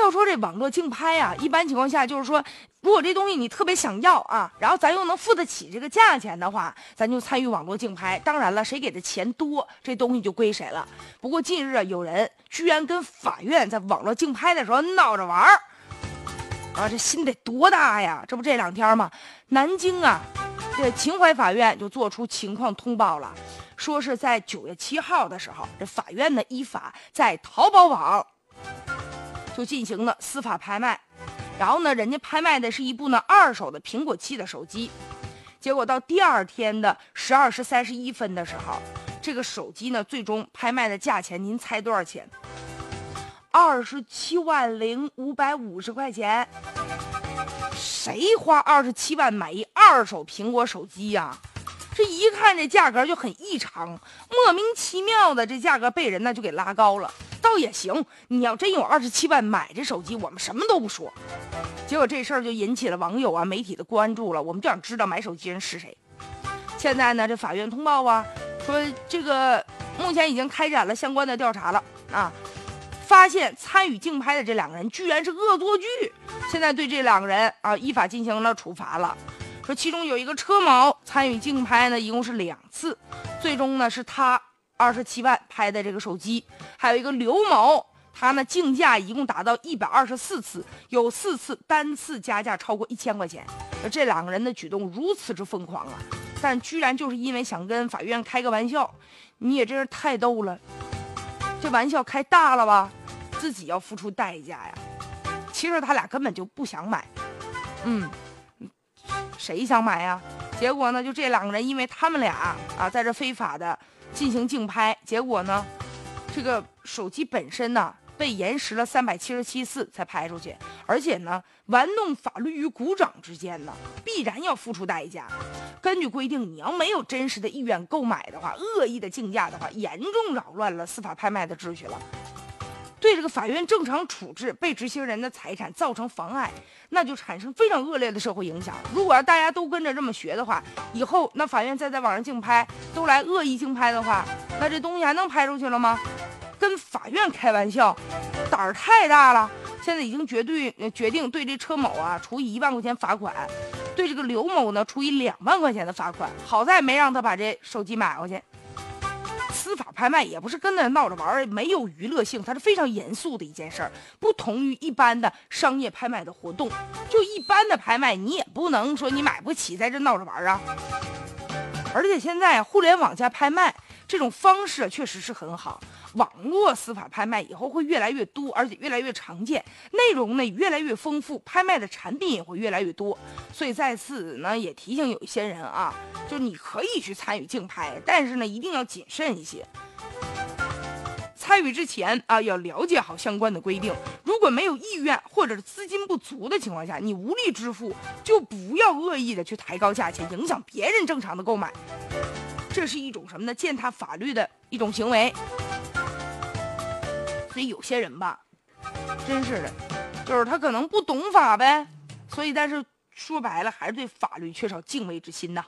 要说这网络竞拍啊，一般情况下就是说，如果这东西你特别想要啊，然后咱又能付得起这个价钱的话，咱就参与网络竞拍。当然了，谁给的钱多，这东西就归谁了。不过近日啊，有人居然跟法院在网络竞拍的时候闹着玩儿，啊，这心得多大呀！这不这两天吗？南京啊，这秦淮法院就做出情况通报了，说是在九月七号的时候，这法院呢依法在淘宝网。就进行了司法拍卖，然后呢，人家拍卖的是一部呢二手的苹果七的手机，结果到第二天的十二时三十一分的时候，这个手机呢最终拍卖的价钱，您猜多少钱？二十七万零五百五十块钱。谁花二十七万买一二手苹果手机呀？这一看这价格就很异常，莫名其妙的这价格被人呢就给拉高了。倒也行，你要真有二十七万买这手机，我们什么都不说。结果这事儿就引起了网友啊、媒体的关注了。我们就想知道买手机人是谁。现在呢，这法院通报啊，说这个目前已经开展了相关的调查了啊，发现参与竞拍的这两个人居然是恶作剧，现在对这两个人啊依法进行了处罚了。说其中有一个车某参与竞拍呢，一共是两次，最终呢是他。二十七万拍的这个手机，还有一个刘某，他呢竞价一共达到一百二十四次，有四次单次加价超过一千块钱。这两个人的举动如此之疯狂啊！但居然就是因为想跟法院开个玩笑，你也真是太逗了。这玩笑开大了吧？自己要付出代价呀。其实他俩根本就不想买，嗯，谁想买呀？结果呢，就这两个人，因为他们俩啊，在这非法的。进行竞拍，结果呢，这个手机本身呢被延时了三百七十七次才拍出去，而且呢，玩弄法律于股掌之间呢，必然要付出代价。根据规定，你要没有真实的意愿购买的话，恶意的竞价的话，严重扰乱了司法拍卖的秩序了。对这个法院正常处置被执行人的财产造成妨碍，那就产生非常恶劣的社会影响。如果要大家都跟着这么学的话，以后那法院再在网上竞拍，都来恶意竞拍的话，那这东西还能拍出去了吗？跟法院开玩笑，胆儿太大了。现在已经绝对决定对这车某啊处以一万块钱罚款，对这个刘某呢处以两万块钱的罚款。好在没让他把这手机买回去。司法拍卖也不是跟那闹着玩儿，没有娱乐性，它是非常严肃的一件事儿，不同于一般的商业拍卖的活动。就一般的拍卖，你也不能说你买不起，在这闹着玩儿啊。而且现在互联网加拍卖这种方式确实是很好。网络司法拍卖以后会越来越多，而且越来越常见，内容呢也越来越丰富，拍卖的产品也会越来越多。所以在此呢也提醒有一些人啊，就是你可以去参与竞拍，但是呢一定要谨慎一些。参与之前啊要了解好相关的规定。如果没有意愿或者资金不足的情况下，你无力支付，就不要恶意的去抬高价钱，影响别人正常的购买。这是一种什么呢？践踏法律的一种行为。所以有些人吧，真是的，就是他可能不懂法呗，所以但是说白了还是对法律缺少敬畏之心呐。